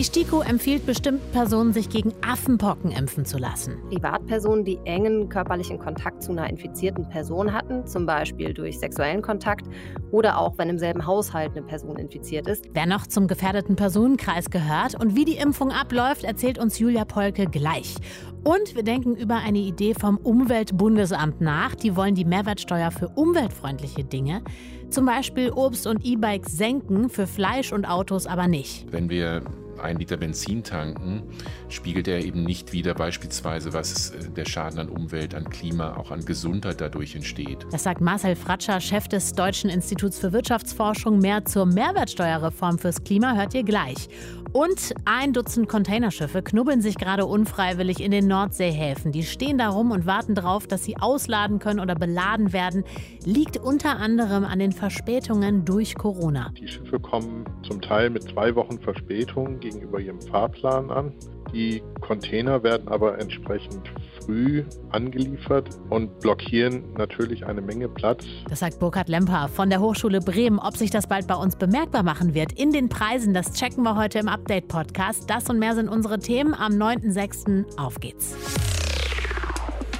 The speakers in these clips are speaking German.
Die STIKO empfiehlt bestimmten Personen, sich gegen Affenpocken impfen zu lassen. Privatpersonen, die engen körperlichen Kontakt zu einer infizierten Person hatten, zum Beispiel durch sexuellen Kontakt oder auch wenn im selben Haushalt eine Person infiziert ist. Wer noch zum gefährdeten Personenkreis gehört und wie die Impfung abläuft, erzählt uns Julia Polke gleich. Und wir denken über eine Idee vom Umweltbundesamt nach. Die wollen die Mehrwertsteuer für umweltfreundliche Dinge, zum Beispiel Obst und E-Bikes, senken, für Fleisch und Autos aber nicht. Wenn wir ein Liter Benzin tanken, spiegelt er eben nicht wieder beispielsweise, was äh, der Schaden an Umwelt, an Klima, auch an Gesundheit dadurch entsteht. Das sagt Marcel Fratscher, Chef des Deutschen Instituts für Wirtschaftsforschung. Mehr zur Mehrwertsteuerreform fürs Klima hört ihr gleich. Und ein Dutzend Containerschiffe knubbeln sich gerade unfreiwillig in den Nordseehäfen. Die stehen da rum und warten darauf, dass sie ausladen können oder beladen werden. Liegt unter anderem an den Verspätungen durch Corona. Die Schiffe kommen zum Teil mit zwei Wochen Verspätung gegenüber ihrem Fahrplan an. Die Container werden aber entsprechend früh angeliefert und blockieren natürlich eine Menge Platz. Das sagt Burkhard Lemper von der Hochschule Bremen. Ob sich das bald bei uns bemerkbar machen wird in den Preisen, das checken wir heute im Update-Podcast. Das und mehr sind unsere Themen. Am 9.6. Auf geht's.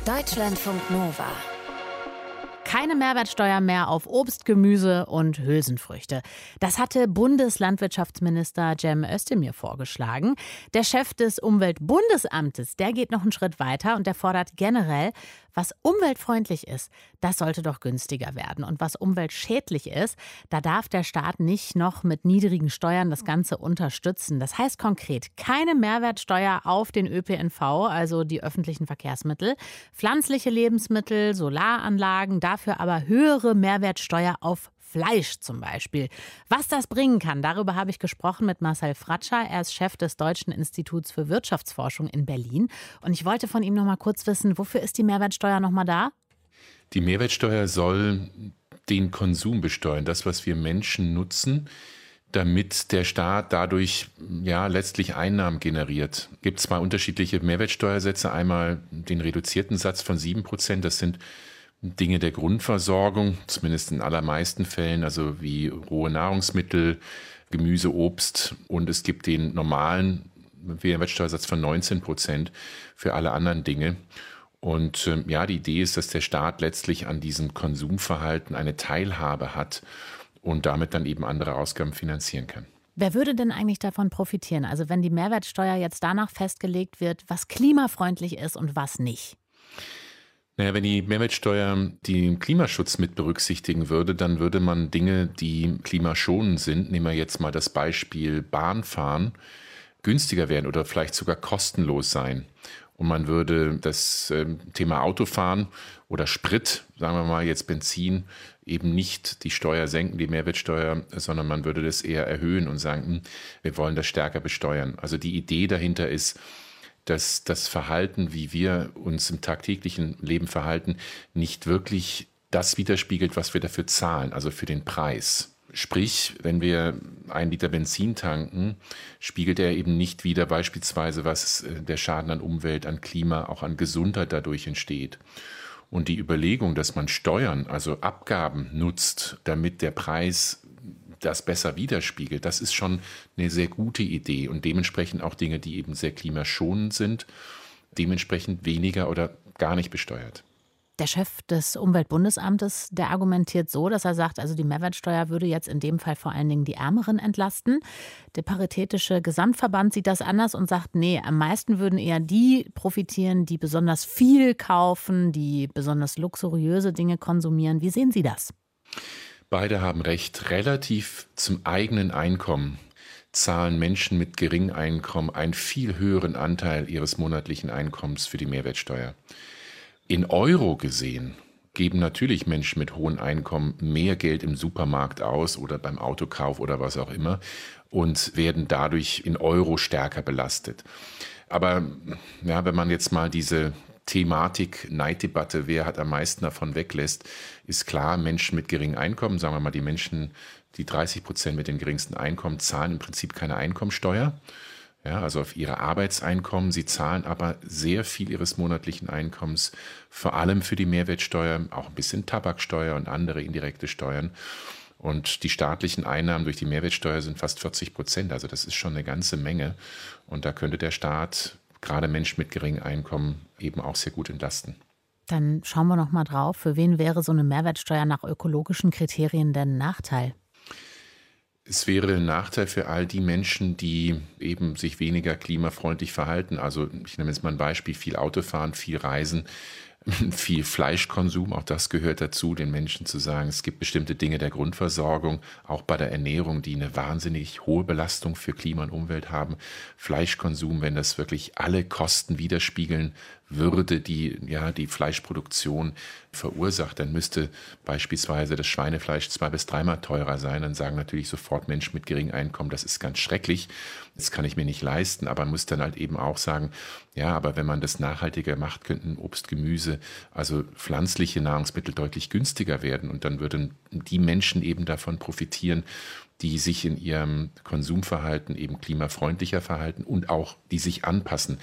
Deutschlandfunk Nova keine Mehrwertsteuer mehr auf Obst, Gemüse und Hülsenfrüchte. Das hatte Bundeslandwirtschaftsminister Cem Özdemir vorgeschlagen. Der Chef des Umweltbundesamtes, der geht noch einen Schritt weiter und der fordert generell, was umweltfreundlich ist, das sollte doch günstiger werden. Und was umweltschädlich ist, da darf der Staat nicht noch mit niedrigen Steuern das Ganze unterstützen. Das heißt konkret keine Mehrwertsteuer auf den ÖPNV, also die öffentlichen Verkehrsmittel, pflanzliche Lebensmittel, Solaranlagen, dafür aber höhere Mehrwertsteuer auf Fleisch zum Beispiel. Was das bringen kann, darüber habe ich gesprochen mit Marcel Fratscher. Er ist Chef des Deutschen Instituts für Wirtschaftsforschung in Berlin. Und ich wollte von ihm noch mal kurz wissen, wofür ist die Mehrwertsteuer noch mal da? Die Mehrwertsteuer soll den Konsum besteuern, das, was wir Menschen nutzen damit der Staat dadurch ja letztlich Einnahmen generiert. Es gibt zwei unterschiedliche Mehrwertsteuersätze. Einmal den reduzierten Satz von sieben Prozent, das sind Dinge der Grundversorgung, zumindest in allermeisten Fällen, also wie rohe Nahrungsmittel, Gemüse, Obst und es gibt den normalen Mehrwertsteuersatz von 19 Prozent für alle anderen Dinge. Und äh, ja, die Idee ist, dass der Staat letztlich an diesem Konsumverhalten eine Teilhabe hat und damit dann eben andere Ausgaben finanzieren kann. Wer würde denn eigentlich davon profitieren? Also wenn die Mehrwertsteuer jetzt danach festgelegt wird, was klimafreundlich ist und was nicht? Naja, wenn die Mehrwertsteuer den Klimaschutz mit berücksichtigen würde, dann würde man Dinge, die klimaschonend sind, nehmen wir jetzt mal das Beispiel Bahnfahren, günstiger werden oder vielleicht sogar kostenlos sein. Und man würde das ähm, Thema Autofahren oder Sprit, sagen wir mal jetzt Benzin, eben nicht die Steuer senken, die Mehrwertsteuer, sondern man würde das eher erhöhen und sagen, hm, wir wollen das stärker besteuern. Also die Idee dahinter ist, dass das Verhalten, wie wir uns im tagtäglichen Leben verhalten, nicht wirklich das widerspiegelt, was wir dafür zahlen, also für den Preis. Sprich, wenn wir ein Liter Benzin tanken, spiegelt er eben nicht wieder beispielsweise, was äh, der Schaden an Umwelt, an Klima, auch an Gesundheit dadurch entsteht. Und die Überlegung, dass man Steuern, also Abgaben nutzt, damit der Preis das besser widerspiegelt, das ist schon eine sehr gute Idee und dementsprechend auch Dinge, die eben sehr klimaschonend sind, dementsprechend weniger oder gar nicht besteuert. Der Chef des Umweltbundesamtes, der argumentiert so, dass er sagt, also die Mehrwertsteuer würde jetzt in dem Fall vor allen Dingen die Ärmeren entlasten. Der Paritätische Gesamtverband sieht das anders und sagt, nee, am meisten würden eher die profitieren, die besonders viel kaufen, die besonders luxuriöse Dinge konsumieren. Wie sehen Sie das? Beide haben recht. Relativ zum eigenen Einkommen zahlen Menschen mit geringem Einkommen einen viel höheren Anteil ihres monatlichen Einkommens für die Mehrwertsteuer. In Euro gesehen geben natürlich Menschen mit hohem Einkommen mehr Geld im Supermarkt aus oder beim Autokauf oder was auch immer und werden dadurch in Euro stärker belastet. Aber ja, wenn man jetzt mal diese Thematik Neiddebatte, wer hat am meisten davon weglässt, ist klar, Menschen mit geringem Einkommen, sagen wir mal die Menschen, die 30 Prozent mit den geringsten Einkommen, zahlen im Prinzip keine Einkommensteuer. ja, also auf ihre Arbeitseinkommen. Sie zahlen aber sehr viel ihres monatlichen Einkommens, vor allem für die Mehrwertsteuer, auch ein bisschen Tabaksteuer und andere indirekte Steuern. Und die staatlichen Einnahmen durch die Mehrwertsteuer sind fast 40 Prozent. Also das ist schon eine ganze Menge. Und da könnte der Staat, gerade Menschen mit geringem Einkommen, eben auch sehr gut entlasten. Dann schauen wir noch mal drauf. Für wen wäre so eine Mehrwertsteuer nach ökologischen Kriterien denn ein Nachteil? Es wäre ein Nachteil für all die Menschen, die eben sich weniger klimafreundlich verhalten. Also ich nehme jetzt mal ein Beispiel, viel Autofahren, viel Reisen, viel Fleischkonsum, auch das gehört dazu, den Menschen zu sagen, es gibt bestimmte Dinge der Grundversorgung, auch bei der Ernährung, die eine wahnsinnig hohe Belastung für Klima und Umwelt haben. Fleischkonsum, wenn das wirklich alle Kosten widerspiegeln würde, die ja die Fleischproduktion verursacht, dann müsste beispielsweise das Schweinefleisch zwei bis dreimal teurer sein. Dann sagen natürlich sofort Menschen mit geringem Einkommen, das ist ganz schrecklich, das kann ich mir nicht leisten. Aber man muss dann halt eben auch sagen, ja, aber wenn man das nachhaltiger macht, könnten Obst, Gemüse, also pflanzliche Nahrungsmittel deutlich günstiger werden und dann würden die Menschen eben davon profitieren, die sich in ihrem Konsumverhalten eben klimafreundlicher verhalten und auch die sich anpassen.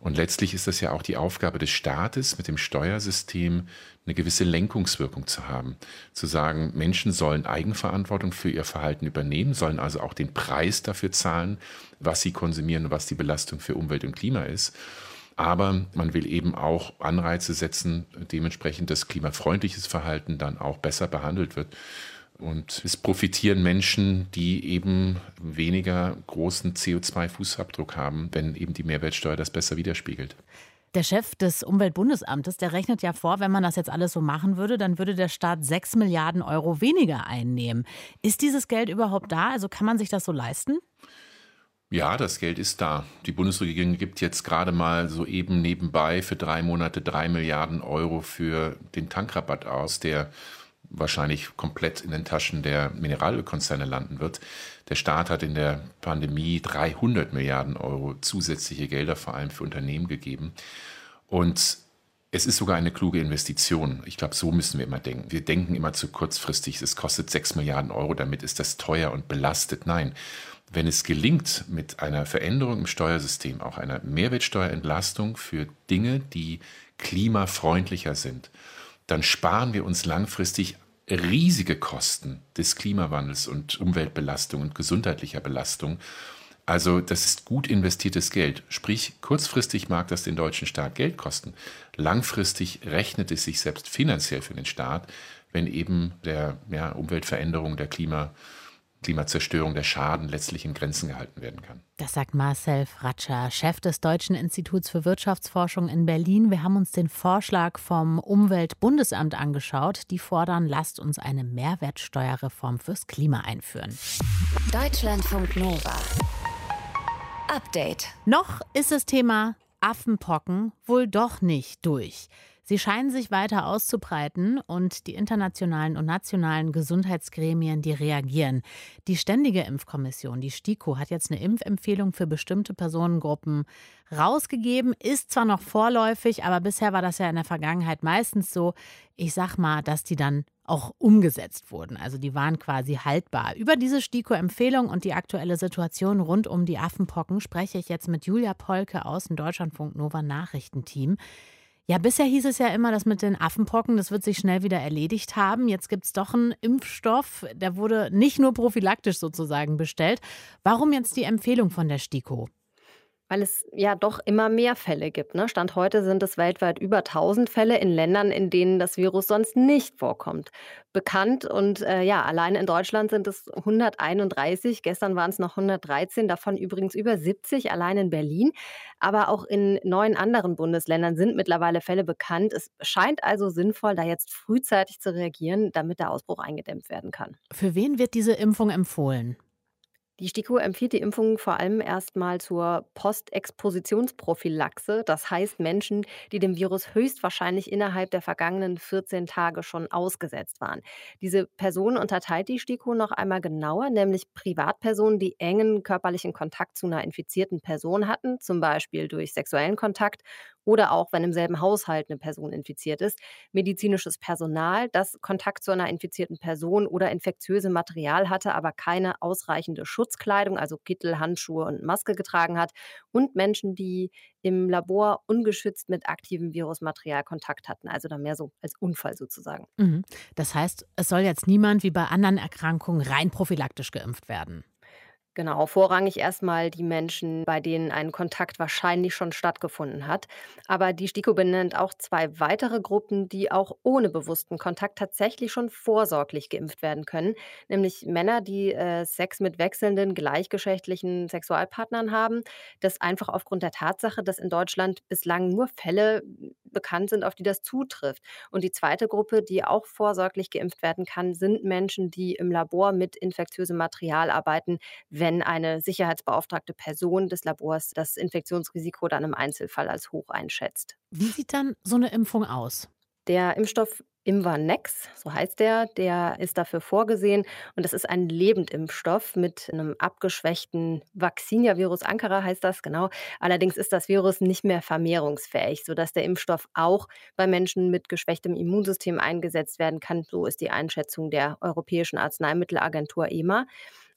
Und letztlich ist das ja auch die Aufgabe des Staates, mit dem Steuersystem eine gewisse Lenkungswirkung zu haben. Zu sagen, Menschen sollen Eigenverantwortung für ihr Verhalten übernehmen, sollen also auch den Preis dafür zahlen, was sie konsumieren und was die Belastung für Umwelt und Klima ist. Aber man will eben auch Anreize setzen, dementsprechend das klimafreundliches Verhalten dann auch besser behandelt wird. Und es profitieren Menschen, die eben weniger großen CO2-Fußabdruck haben, wenn eben die Mehrwertsteuer das besser widerspiegelt. Der Chef des Umweltbundesamtes, der rechnet ja vor, wenn man das jetzt alles so machen würde, dann würde der Staat 6 Milliarden Euro weniger einnehmen. Ist dieses Geld überhaupt da? Also kann man sich das so leisten? Ja, das Geld ist da. Die Bundesregierung gibt jetzt gerade mal so eben nebenbei für drei Monate drei Milliarden Euro für den Tankrabatt aus, der wahrscheinlich komplett in den Taschen der Mineralölkonzerne landen wird. Der Staat hat in der Pandemie 300 Milliarden Euro zusätzliche Gelder vor allem für Unternehmen gegeben. Und es ist sogar eine kluge Investition. Ich glaube, so müssen wir immer denken. Wir denken immer zu kurzfristig, es kostet 6 Milliarden Euro, damit ist das teuer und belastet. Nein, wenn es gelingt, mit einer Veränderung im Steuersystem, auch einer Mehrwertsteuerentlastung für Dinge, die klimafreundlicher sind, dann sparen wir uns langfristig riesige Kosten des Klimawandels und Umweltbelastung und gesundheitlicher Belastung. Also das ist gut investiertes Geld. Sprich, kurzfristig mag das den deutschen Staat Geld kosten. Langfristig rechnet es sich selbst finanziell für den Staat, wenn eben der ja, Umweltveränderung, der Klima, Klimazerstörung, der Schaden letztlich in Grenzen gehalten werden kann. Das sagt Marcel Fratscher, Chef des Deutschen Instituts für Wirtschaftsforschung in Berlin. Wir haben uns den Vorschlag vom Umweltbundesamt angeschaut. Die fordern, lasst uns eine Mehrwertsteuerreform fürs Klima einführen. Deutschlandfunk Nova. Update. Noch ist das Thema Affenpocken wohl doch nicht durch. Sie scheinen sich weiter auszubreiten und die internationalen und nationalen Gesundheitsgremien, die reagieren. Die Ständige Impfkommission, die STIKO, hat jetzt eine Impfempfehlung für bestimmte Personengruppen rausgegeben. Ist zwar noch vorläufig, aber bisher war das ja in der Vergangenheit meistens so. Ich sag mal, dass die dann auch umgesetzt wurden. Also die waren quasi haltbar. Über diese STIKO-Empfehlung und die aktuelle Situation rund um die Affenpocken spreche ich jetzt mit Julia Polke aus dem Deutschlandfunk Nova Nachrichtenteam. Ja, bisher hieß es ja immer, dass mit den Affenpocken, das wird sich schnell wieder erledigt haben. Jetzt gibt es doch einen Impfstoff, der wurde nicht nur prophylaktisch sozusagen bestellt. Warum jetzt die Empfehlung von der STIKO? Weil es ja doch immer mehr Fälle gibt. Ne? Stand heute sind es weltweit über 1000 Fälle in Ländern, in denen das Virus sonst nicht vorkommt. Bekannt und äh, ja, allein in Deutschland sind es 131. Gestern waren es noch 113, davon übrigens über 70 allein in Berlin. Aber auch in neun anderen Bundesländern sind mittlerweile Fälle bekannt. Es scheint also sinnvoll, da jetzt frühzeitig zu reagieren, damit der Ausbruch eingedämmt werden kann. Für wen wird diese Impfung empfohlen? Die STIKO empfiehlt die Impfung vor allem erstmal zur Postexpositionsprophylaxe. Das heißt Menschen, die dem Virus höchstwahrscheinlich innerhalb der vergangenen 14 Tage schon ausgesetzt waren. Diese Personen unterteilt die STIKO noch einmal genauer, nämlich Privatpersonen, die engen körperlichen Kontakt zu einer infizierten Person hatten, zum Beispiel durch sexuellen Kontakt oder auch wenn im selben Haushalt eine Person infiziert ist. Medizinisches Personal, das Kontakt zu einer infizierten Person oder infektiöse Material hatte, aber keine ausreichende Schutzkleidung, also Kittel, Handschuhe und Maske getragen hat. Und Menschen, die im Labor ungeschützt mit aktivem Virusmaterial Kontakt hatten. Also dann mehr so als Unfall sozusagen. Mhm. Das heißt, es soll jetzt niemand wie bei anderen Erkrankungen rein prophylaktisch geimpft werden. Genau, vorrangig erstmal die Menschen, bei denen ein Kontakt wahrscheinlich schon stattgefunden hat. Aber die STIKO benennt auch zwei weitere Gruppen, die auch ohne bewussten Kontakt tatsächlich schon vorsorglich geimpft werden können. Nämlich Männer, die äh, Sex mit wechselnden gleichgeschlechtlichen Sexualpartnern haben. Das einfach aufgrund der Tatsache, dass in Deutschland bislang nur Fälle bekannt sind, auf die das zutrifft. Und die zweite Gruppe, die auch vorsorglich geimpft werden kann, sind Menschen, die im Labor mit infektiösem Material arbeiten, wenn eine sicherheitsbeauftragte Person des Labors das Infektionsrisiko dann im Einzelfall als hoch einschätzt. Wie sieht dann so eine Impfung aus? Der Impfstoff Imvanex, so heißt der, der ist dafür vorgesehen und das ist ein Lebendimpfstoff mit einem abgeschwächten Vaccinia-Virus Ankara heißt das, genau. Allerdings ist das Virus nicht mehr vermehrungsfähig, sodass der Impfstoff auch bei Menschen mit geschwächtem Immunsystem eingesetzt werden kann. So ist die Einschätzung der Europäischen Arzneimittelagentur EMA.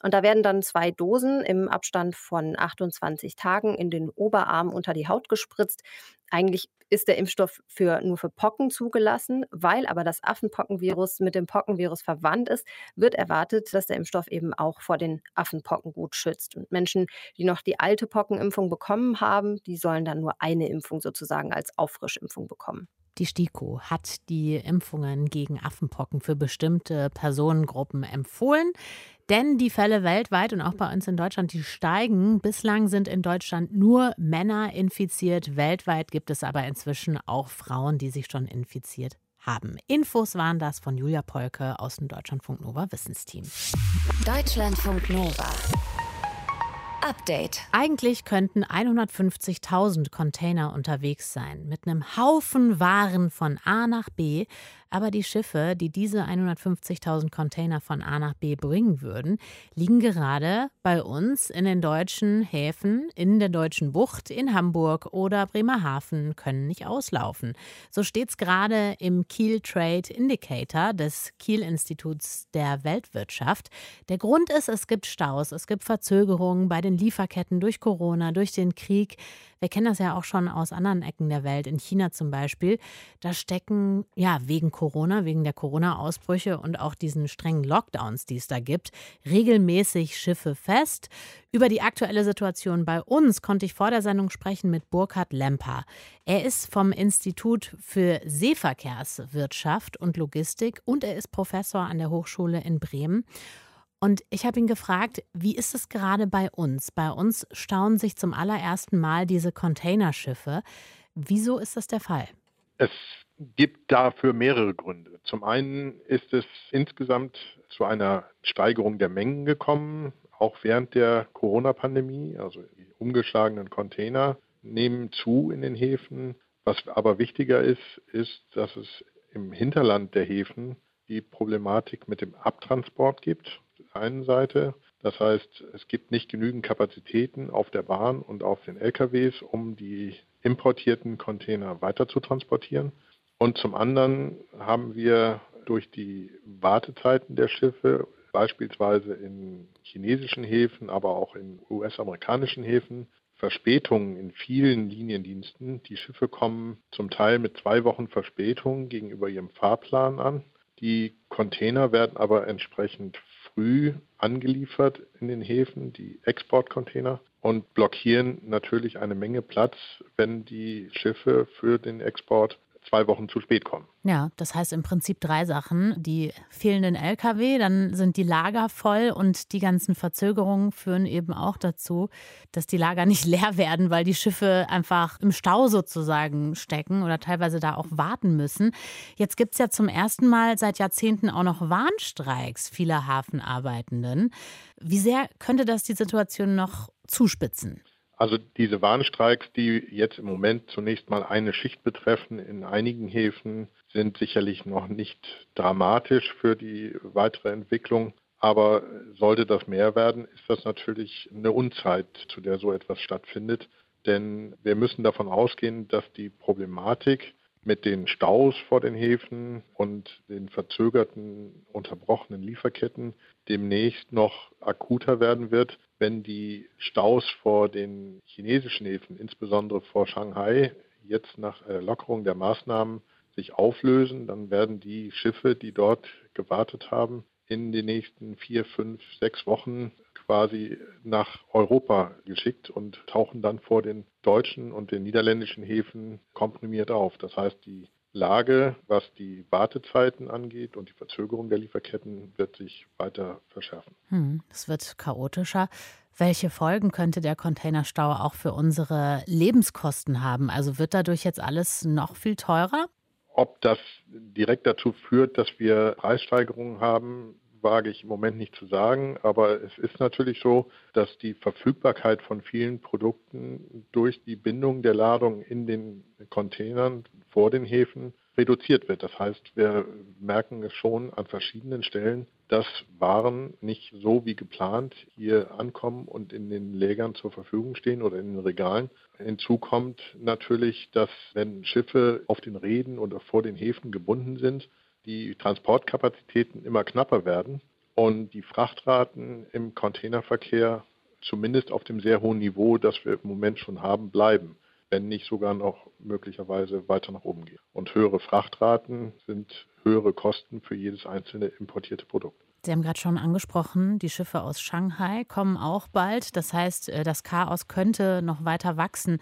Und da werden dann zwei Dosen im Abstand von 28 Tagen in den Oberarm unter die Haut gespritzt. Eigentlich ist der Impfstoff für, nur für Pocken zugelassen, weil aber das Affenpockenvirus mit dem Pockenvirus verwandt ist, wird erwartet, dass der Impfstoff eben auch vor den Affenpocken gut schützt. Und Menschen, die noch die alte Pockenimpfung bekommen haben, die sollen dann nur eine Impfung sozusagen als Auffrischimpfung bekommen. Die STIKO hat die Impfungen gegen Affenpocken für bestimmte Personengruppen empfohlen. Denn die Fälle weltweit und auch bei uns in Deutschland, die steigen. Bislang sind in Deutschland nur Männer infiziert. Weltweit gibt es aber inzwischen auch Frauen, die sich schon infiziert haben. Infos waren das von Julia Polke aus dem Deutschlandfunk Nova Wissensteam. Deutschlandfunk Nova. Update. Eigentlich könnten 150.000 Container unterwegs sein, mit einem Haufen Waren von A nach B. Aber die Schiffe, die diese 150.000 Container von A nach B bringen würden, liegen gerade bei uns in den deutschen Häfen, in der deutschen Bucht, in Hamburg oder Bremerhaven, können nicht auslaufen. So steht es gerade im Kiel Trade Indicator des Kiel-Instituts der Weltwirtschaft. Der Grund ist, es gibt Staus, es gibt Verzögerungen bei den Lieferketten durch Corona, durch den Krieg. Wir kennen das ja auch schon aus anderen Ecken der Welt, in China zum Beispiel. Da stecken, ja, wegen Corona, wegen der Corona-Ausbrüche und auch diesen strengen Lockdowns, die es da gibt, regelmäßig Schiffe fest. Über die aktuelle Situation bei uns konnte ich vor der Sendung sprechen mit Burkhard Lemper. Er ist vom Institut für Seeverkehrswirtschaft und Logistik und er ist Professor an der Hochschule in Bremen. Und ich habe ihn gefragt, wie ist es gerade bei uns? Bei uns stauen sich zum allerersten Mal diese Containerschiffe. Wieso ist das der Fall? Es gibt dafür mehrere Gründe. Zum einen ist es insgesamt zu einer Steigerung der Mengen gekommen, auch während der Corona-Pandemie. Also die umgeschlagenen Container nehmen zu in den Häfen. Was aber wichtiger ist, ist, dass es im Hinterland der Häfen die Problematik mit dem Abtransport gibt einen Seite. Das heißt, es gibt nicht genügend Kapazitäten auf der Bahn und auf den LKWs, um die importierten Container weiter zu transportieren. Und zum anderen haben wir durch die Wartezeiten der Schiffe, beispielsweise in chinesischen Häfen, aber auch in US-amerikanischen Häfen, Verspätungen in vielen Liniendiensten. Die Schiffe kommen zum Teil mit zwei Wochen Verspätung gegenüber ihrem Fahrplan an. Die Container werden aber entsprechend früh angeliefert in den Häfen, die Exportcontainer, und blockieren natürlich eine Menge Platz, wenn die Schiffe für den Export zwei Wochen zu spät kommen. Ja, das heißt im Prinzip drei Sachen. Die fehlenden Lkw, dann sind die Lager voll und die ganzen Verzögerungen führen eben auch dazu, dass die Lager nicht leer werden, weil die Schiffe einfach im Stau sozusagen stecken oder teilweise da auch warten müssen. Jetzt gibt es ja zum ersten Mal seit Jahrzehnten auch noch Warnstreiks vieler Hafenarbeitenden. Wie sehr könnte das die Situation noch zuspitzen? Also diese Warnstreiks, die jetzt im Moment zunächst mal eine Schicht betreffen in einigen Häfen, sind sicherlich noch nicht dramatisch für die weitere Entwicklung. Aber sollte das mehr werden, ist das natürlich eine Unzeit, zu der so etwas stattfindet. denn wir müssen davon ausgehen, dass die Problematik mit den Staus vor den Häfen und den verzögerten, unterbrochenen Lieferketten demnächst noch akuter werden wird, wenn die Staus vor den chinesischen Häfen, insbesondere vor Shanghai, jetzt nach Lockerung der Maßnahmen sich auflösen, dann werden die Schiffe, die dort gewartet haben, in den nächsten vier, fünf, sechs Wochen quasi nach Europa geschickt und tauchen dann vor den deutschen und den niederländischen Häfen komprimiert auf. Das heißt, die Lage, was die Wartezeiten angeht und die Verzögerung der Lieferketten, wird sich weiter verschärfen. Hm, es wird chaotischer. Welche Folgen könnte der Containerstau auch für unsere Lebenskosten haben? Also wird dadurch jetzt alles noch viel teurer? Ob das direkt dazu führt, dass wir Preissteigerungen haben, wage ich im Moment nicht zu sagen, aber es ist natürlich so, dass die Verfügbarkeit von vielen Produkten durch die Bindung der Ladung in den Containern vor den Häfen reduziert wird. Das heißt, wir merken es schon an verschiedenen Stellen, dass Waren nicht so wie geplant hier ankommen und in den Lägern zur Verfügung stehen oder in den Regalen. Hinzu kommt natürlich, dass wenn Schiffe auf den Reden oder vor den Häfen gebunden sind, die Transportkapazitäten immer knapper werden und die Frachtraten im Containerverkehr zumindest auf dem sehr hohen Niveau, das wir im Moment schon haben, bleiben, wenn nicht sogar noch möglicherweise weiter nach oben gehen. Und höhere Frachtraten sind höhere Kosten für jedes einzelne importierte Produkt. Sie haben gerade schon angesprochen, die Schiffe aus Shanghai kommen auch bald. Das heißt, äh, das Chaos könnte noch weiter wachsen.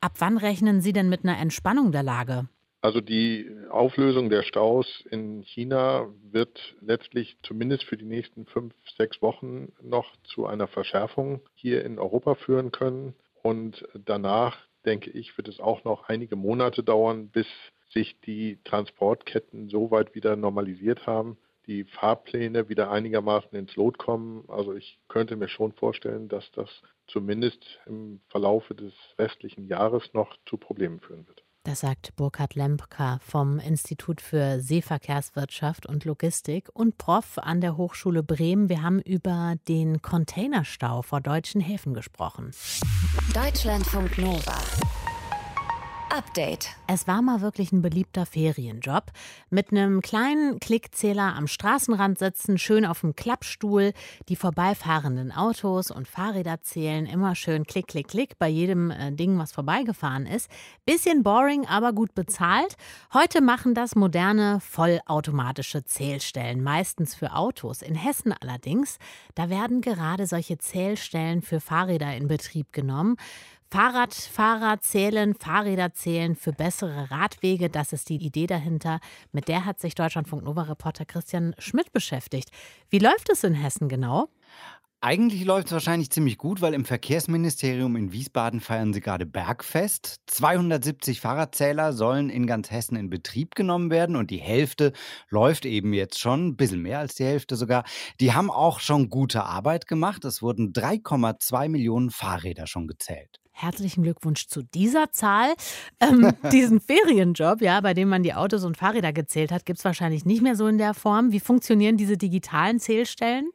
Ab wann rechnen Sie denn mit einer Entspannung der Lage? Also die Auflösung der Staus in China wird letztlich zumindest für die nächsten fünf, sechs Wochen noch zu einer Verschärfung hier in Europa führen können. Und danach, denke ich, wird es auch noch einige Monate dauern, bis sich die Transportketten so weit wieder normalisiert haben, die Fahrpläne wieder einigermaßen ins Lot kommen. Also ich könnte mir schon vorstellen, dass das zumindest im Verlaufe des restlichen Jahres noch zu Problemen führen wird. Das sagt Burkhard Lempka vom Institut für Seeverkehrswirtschaft und Logistik und Prof an der Hochschule Bremen. Wir haben über den Containerstau vor deutschen Häfen gesprochen. Deutschlandfunk Nova. Update. Es war mal wirklich ein beliebter Ferienjob. Mit einem kleinen Klickzähler am Straßenrand sitzen, schön auf dem Klappstuhl, die vorbeifahrenden Autos und Fahrräder zählen, immer schön klick, klick, klick bei jedem äh, Ding, was vorbeigefahren ist. Bisschen boring, aber gut bezahlt. Heute machen das moderne, vollautomatische Zählstellen, meistens für Autos. In Hessen allerdings, da werden gerade solche Zählstellen für Fahrräder in Betrieb genommen. Fahrradfahrer zählen, Fahrräder zählen für bessere Radwege. Das ist die Idee dahinter. Mit der hat sich Deutschlandfunk Nova-Reporter Christian Schmidt beschäftigt. Wie läuft es in Hessen genau? Eigentlich läuft es wahrscheinlich ziemlich gut, weil im Verkehrsministerium in Wiesbaden feiern sie gerade Bergfest. 270 Fahrradzähler sollen in ganz Hessen in Betrieb genommen werden und die Hälfte läuft eben jetzt schon, ein bisschen mehr als die Hälfte sogar. Die haben auch schon gute Arbeit gemacht. Es wurden 3,2 Millionen Fahrräder schon gezählt. Herzlichen Glückwunsch zu dieser Zahl. Ähm, diesen Ferienjob, ja, bei dem man die Autos und Fahrräder gezählt hat, gibt es wahrscheinlich nicht mehr so in der Form. Wie funktionieren diese digitalen Zählstellen?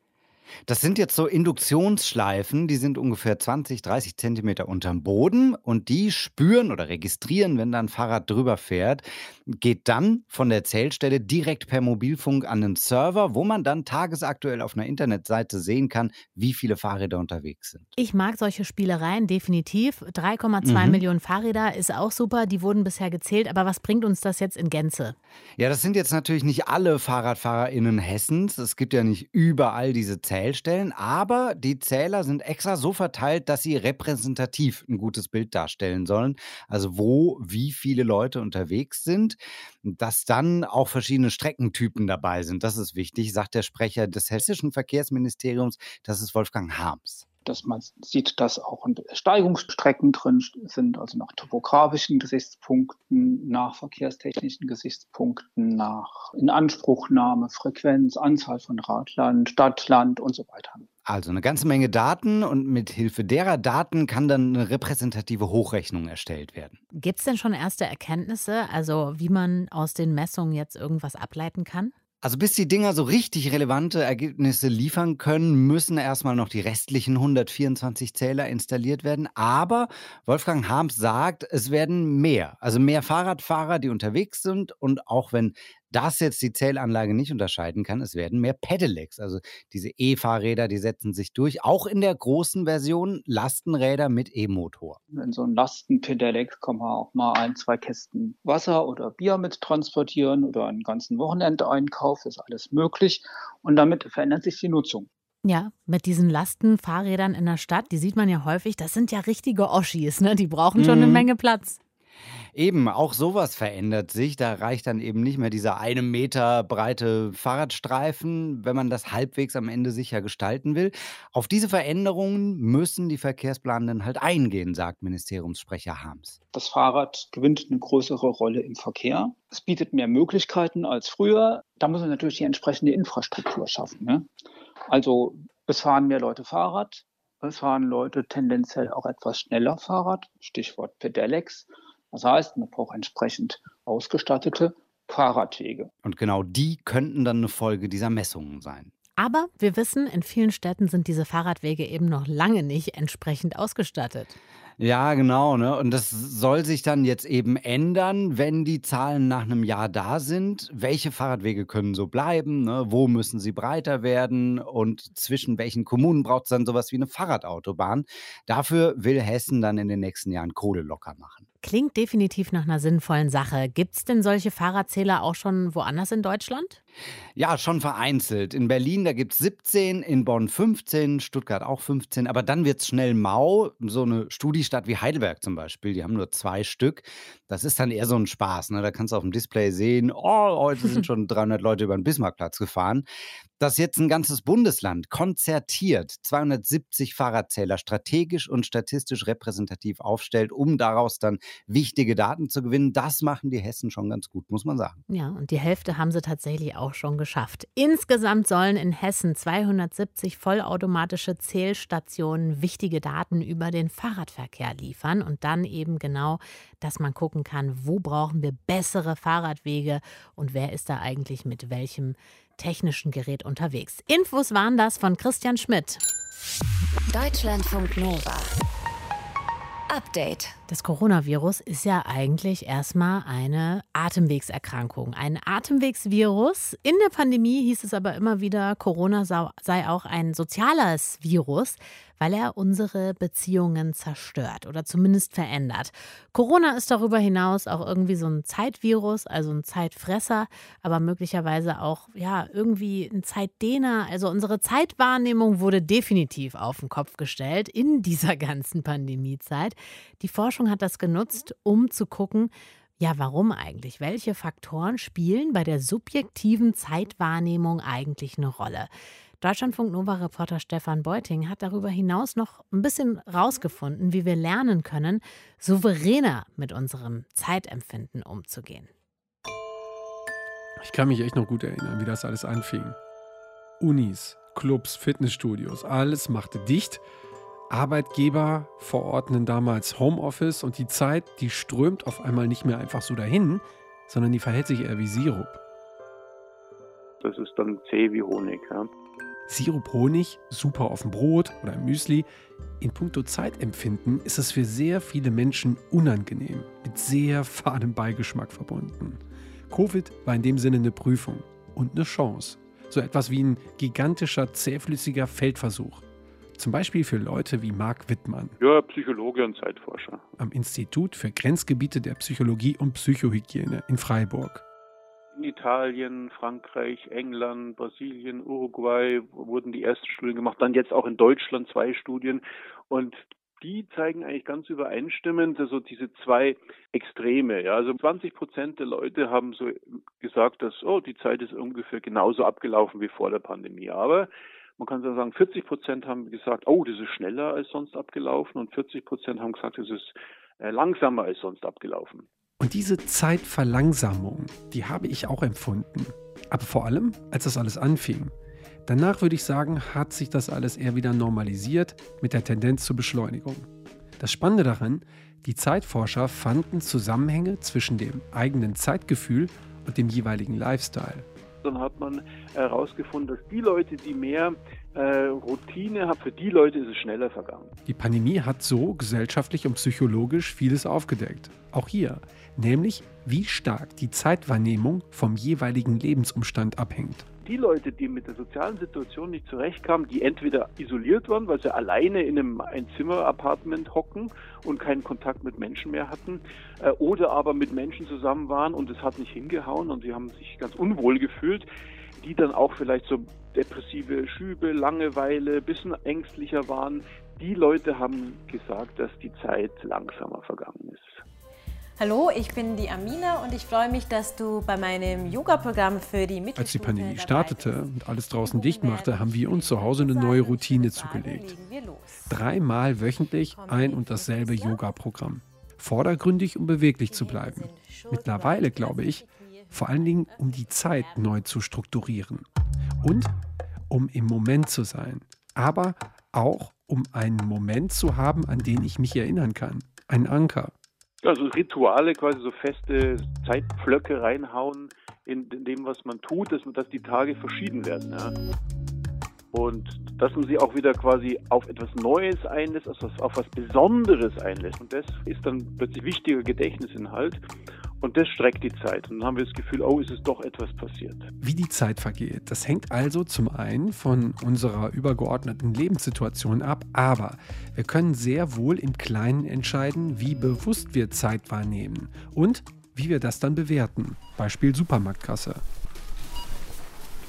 Das sind jetzt so Induktionsschleifen, die sind ungefähr 20, 30 Zentimeter unterm Boden und die spüren oder registrieren, wenn da ein Fahrrad drüber fährt, geht dann von der Zählstelle direkt per Mobilfunk an den Server, wo man dann tagesaktuell auf einer Internetseite sehen kann, wie viele Fahrräder unterwegs sind. Ich mag solche Spielereien definitiv. 3,2 mhm. Millionen Fahrräder ist auch super, die wurden bisher gezählt, aber was bringt uns das jetzt in Gänze? Ja, das sind jetzt natürlich nicht alle FahrradfahrerInnen Hessens. Es gibt ja nicht überall diese Zählstellen. Zählstellen, aber die Zähler sind extra so verteilt, dass sie repräsentativ ein gutes Bild darstellen sollen. Also wo wie viele Leute unterwegs sind, dass dann auch verschiedene Streckentypen dabei sind. Das ist wichtig, sagt der Sprecher des hessischen Verkehrsministeriums, das ist Wolfgang Harms dass man sieht, dass auch Steigungsstrecken drin sind, also nach topografischen Gesichtspunkten, nach verkehrstechnischen Gesichtspunkten, nach Inanspruchnahme, Frequenz, Anzahl von Radland, Stadtland und so weiter. Also eine ganze Menge Daten und mit Hilfe derer Daten kann dann eine repräsentative Hochrechnung erstellt werden. Gibt es denn schon erste Erkenntnisse, also wie man aus den Messungen jetzt irgendwas ableiten kann? Also bis die Dinger so richtig relevante Ergebnisse liefern können, müssen erstmal noch die restlichen 124 Zähler installiert werden. Aber Wolfgang Harms sagt, es werden mehr. Also mehr Fahrradfahrer, die unterwegs sind. Und auch wenn das jetzt die Zählanlage nicht unterscheiden kann, es werden mehr Pedelecs. Also diese E-Fahrräder, die setzen sich durch. Auch in der großen Version Lastenräder mit E-Motor. In so ein Lasten-Pedelec kann man auch mal ein, zwei Kästen Wasser oder Bier mit transportieren oder einen ganzen Wochenendeinkauf. ist alles möglich. Und damit verändert sich die Nutzung. Ja, mit diesen Lastenfahrrädern in der Stadt, die sieht man ja häufig, das sind ja richtige Oschis, ne? Die brauchen schon eine mhm. Menge Platz. Eben, auch sowas verändert sich. Da reicht dann eben nicht mehr dieser eine Meter breite Fahrradstreifen, wenn man das halbwegs am Ende sicher gestalten will. Auf diese Veränderungen müssen die Verkehrsplanenden halt eingehen, sagt Ministeriumssprecher Harms. Das Fahrrad gewinnt eine größere Rolle im Verkehr. Es bietet mehr Möglichkeiten als früher. Da muss man natürlich die entsprechende Infrastruktur schaffen. Ne? Also es fahren mehr Leute Fahrrad, es fahren Leute tendenziell auch etwas schneller Fahrrad, Stichwort Pedelecs. Das heißt, man braucht entsprechend ausgestattete Fahrradwege. Und genau die könnten dann eine Folge dieser Messungen sein. Aber wir wissen, in vielen Städten sind diese Fahrradwege eben noch lange nicht entsprechend ausgestattet. Ja, genau. Ne? Und das soll sich dann jetzt eben ändern, wenn die Zahlen nach einem Jahr da sind. Welche Fahrradwege können so bleiben? Ne? Wo müssen sie breiter werden? Und zwischen welchen Kommunen braucht es dann sowas wie eine Fahrradautobahn? Dafür will Hessen dann in den nächsten Jahren Kohle locker machen. Klingt definitiv nach einer sinnvollen Sache. Gibt es denn solche Fahrradzähler auch schon woanders in Deutschland? Ja, schon vereinzelt. In Berlin, da gibt es 17, in Bonn 15, Stuttgart auch 15, aber dann wird es schnell mau. So eine Studiestadt wie Heidelberg zum Beispiel, die haben nur zwei Stück. Das ist dann eher so ein Spaß. Ne? Da kannst du auf dem Display sehen, oh, heute sind schon 300 Leute über den Bismarckplatz gefahren dass jetzt ein ganzes Bundesland konzertiert 270 Fahrradzähler strategisch und statistisch repräsentativ aufstellt, um daraus dann wichtige Daten zu gewinnen, das machen die Hessen schon ganz gut, muss man sagen. Ja, und die Hälfte haben sie tatsächlich auch schon geschafft. Insgesamt sollen in Hessen 270 vollautomatische Zählstationen wichtige Daten über den Fahrradverkehr liefern und dann eben genau, dass man gucken kann, wo brauchen wir bessere Fahrradwege und wer ist da eigentlich mit welchem technischen Gerät unterwegs. Infos waren das von Christian Schmidt. Deutschlandfunk Nova. Update. Das Coronavirus ist ja eigentlich erstmal eine Atemwegserkrankung, ein Atemwegsvirus. In der Pandemie hieß es aber immer wieder, Corona sei auch ein soziales Virus, weil er unsere Beziehungen zerstört oder zumindest verändert. Corona ist darüber hinaus auch irgendwie so ein Zeitvirus, also ein Zeitfresser, aber möglicherweise auch ja irgendwie ein Zeitdehner. Also unsere Zeitwahrnehmung wurde definitiv auf den Kopf gestellt in dieser ganzen Pandemiezeit. Die Forschung hat das genutzt, um zu gucken, ja, warum eigentlich? Welche Faktoren spielen bei der subjektiven Zeitwahrnehmung eigentlich eine Rolle? Deutschlandfunk Nova-Reporter Stefan Beuting hat darüber hinaus noch ein bisschen rausgefunden, wie wir lernen können, souveräner mit unserem Zeitempfinden umzugehen. Ich kann mich echt noch gut erinnern, wie das alles anfing. Unis, Clubs, Fitnessstudios, alles machte dicht. Arbeitgeber verordnen damals Homeoffice und die Zeit, die strömt auf einmal nicht mehr einfach so dahin, sondern die verhält sich eher wie Sirup. Das ist dann zäh wie Honig. Ja. Sirup Honig, super auf dem Brot oder im Müsli. In puncto Zeitempfinden ist es für sehr viele Menschen unangenehm, mit sehr fadem Beigeschmack verbunden. Covid war in dem Sinne eine Prüfung und eine Chance. So etwas wie ein gigantischer, zähflüssiger Feldversuch. Zum Beispiel für Leute wie Marc Wittmann. Ja, Psychologe und Zeitforscher. Am Institut für Grenzgebiete der Psychologie und Psychohygiene in Freiburg. In Italien, Frankreich, England, Brasilien, Uruguay wurden die ersten Studien gemacht, dann jetzt auch in Deutschland zwei Studien. Und die zeigen eigentlich ganz übereinstimmend also diese zwei Extreme. Ja. Also 20 Prozent der Leute haben so gesagt, dass oh, die Zeit ist ungefähr genauso abgelaufen wie vor der Pandemie. Aber man kann sagen, 40 Prozent haben gesagt, oh, das ist schneller als sonst abgelaufen und 40 Prozent haben gesagt, es ist äh, langsamer als sonst abgelaufen. Und diese Zeitverlangsamung, die habe ich auch empfunden. Aber vor allem, als das alles anfing. Danach würde ich sagen, hat sich das alles eher wieder normalisiert mit der Tendenz zur Beschleunigung. Das Spannende daran, die Zeitforscher fanden Zusammenhänge zwischen dem eigenen Zeitgefühl und dem jeweiligen Lifestyle. Dann hat man herausgefunden, dass die Leute, die mehr äh, Routine haben, für die Leute ist es schneller vergangen. Die Pandemie hat so gesellschaftlich und psychologisch vieles aufgedeckt. Auch hier. Nämlich, wie stark die Zeitwahrnehmung vom jeweiligen Lebensumstand abhängt die Leute, die mit der sozialen Situation nicht zurechtkamen, die entweder isoliert waren, weil sie alleine in einem Einzimmer-Apartment hocken und keinen Kontakt mit Menschen mehr hatten, äh, oder aber mit Menschen zusammen waren und es hat nicht hingehauen und sie haben sich ganz unwohl gefühlt, die dann auch vielleicht so depressive Schübe, Langeweile, bisschen ängstlicher waren. Die Leute haben gesagt, dass die Zeit langsamer vergangen ist. Hallo, ich bin die Amina und ich freue mich, dass du bei meinem Yoga-Programm für die Als die Pandemie startete und alles draußen dicht machte, haben wir uns zu Hause eine neue Routine zugelegt. Dreimal wöchentlich ein und dasselbe Yoga-Programm. Vordergründig, um beweglich zu bleiben. Mittlerweile glaube ich, vor allen Dingen, um die Zeit neu zu strukturieren. Und um im Moment zu sein. Aber auch, um einen Moment zu haben, an den ich mich erinnern kann. Ein Anker. Also Rituale, quasi so feste Zeitpflöcke reinhauen in, in dem, was man tut, dass, dass die Tage verschieden werden. Ja. Und dass man sie auch wieder quasi auf etwas Neues einlässt, also auf was Besonderes einlässt. Und das ist dann plötzlich wichtiger Gedächtnisinhalt. Und das streckt die Zeit. Und dann haben wir das Gefühl, oh, ist es doch etwas passiert. Wie die Zeit vergeht, das hängt also zum einen von unserer übergeordneten Lebenssituation ab, aber wir können sehr wohl im Kleinen entscheiden, wie bewusst wir Zeit wahrnehmen und wie wir das dann bewerten. Beispiel Supermarktkasse.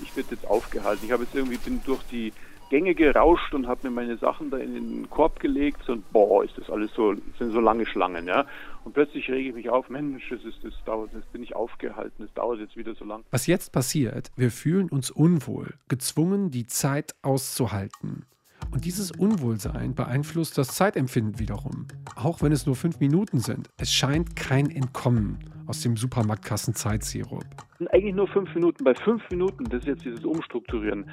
Ich werde jetzt aufgehalten. Ich habe jetzt irgendwie bin durch die Gänge gerauscht und habe mir meine Sachen da in den Korb gelegt und boah, ist das alles so, sind so lange Schlangen, ja. Und plötzlich rege ich mich auf, Mensch, das ist, das dauert, das bin ich aufgehalten, das dauert jetzt wieder so lang. Was jetzt passiert, wir fühlen uns unwohl, gezwungen, die Zeit auszuhalten. Und dieses Unwohlsein beeinflusst das Zeitempfinden wiederum. Auch wenn es nur fünf Minuten sind. Es scheint kein Entkommen aus dem Supermarktkassen-Zeitsirup. Eigentlich nur fünf Minuten. Bei fünf Minuten, das ist jetzt dieses Umstrukturieren,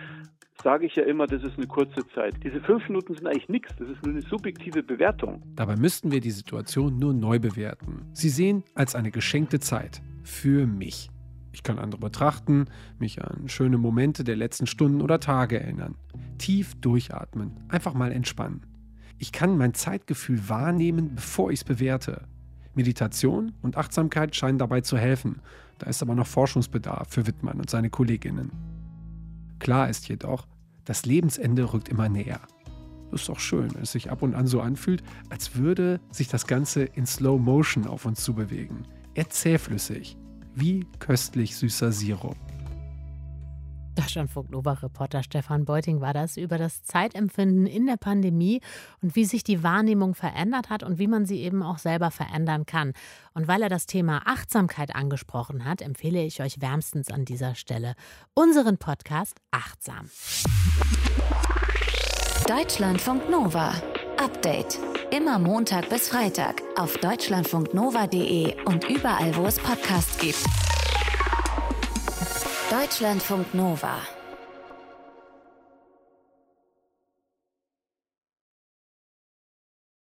sage ich ja immer, das ist eine kurze Zeit. Diese fünf Minuten sind eigentlich nichts, das ist nur eine subjektive Bewertung. Dabei müssten wir die Situation nur neu bewerten. Sie sehen als eine geschenkte Zeit für mich. Ich kann andere betrachten, mich an schöne Momente der letzten Stunden oder Tage erinnern. Tief durchatmen, einfach mal entspannen. Ich kann mein Zeitgefühl wahrnehmen, bevor ich es bewerte. Meditation und Achtsamkeit scheinen dabei zu helfen. Da ist aber noch Forschungsbedarf für Wittmann und seine Kolleginnen. Klar ist jedoch, das Lebensende rückt immer näher. Das ist doch schön, wenn es sich ab und an so anfühlt, als würde sich das Ganze in Slow Motion auf uns zubewegen. Eher zähflüssig, wie köstlich süßer Sirup. Deutschlandfunk Nova-Reporter Stefan Beuting war das über das Zeitempfinden in der Pandemie und wie sich die Wahrnehmung verändert hat und wie man sie eben auch selber verändern kann. Und weil er das Thema Achtsamkeit angesprochen hat, empfehle ich euch wärmstens an dieser Stelle unseren Podcast Achtsam. Deutschlandfunk Nova. Update. Immer Montag bis Freitag auf deutschlandfunknova.de und überall, wo es Podcasts gibt. Deutschlandfunk Nova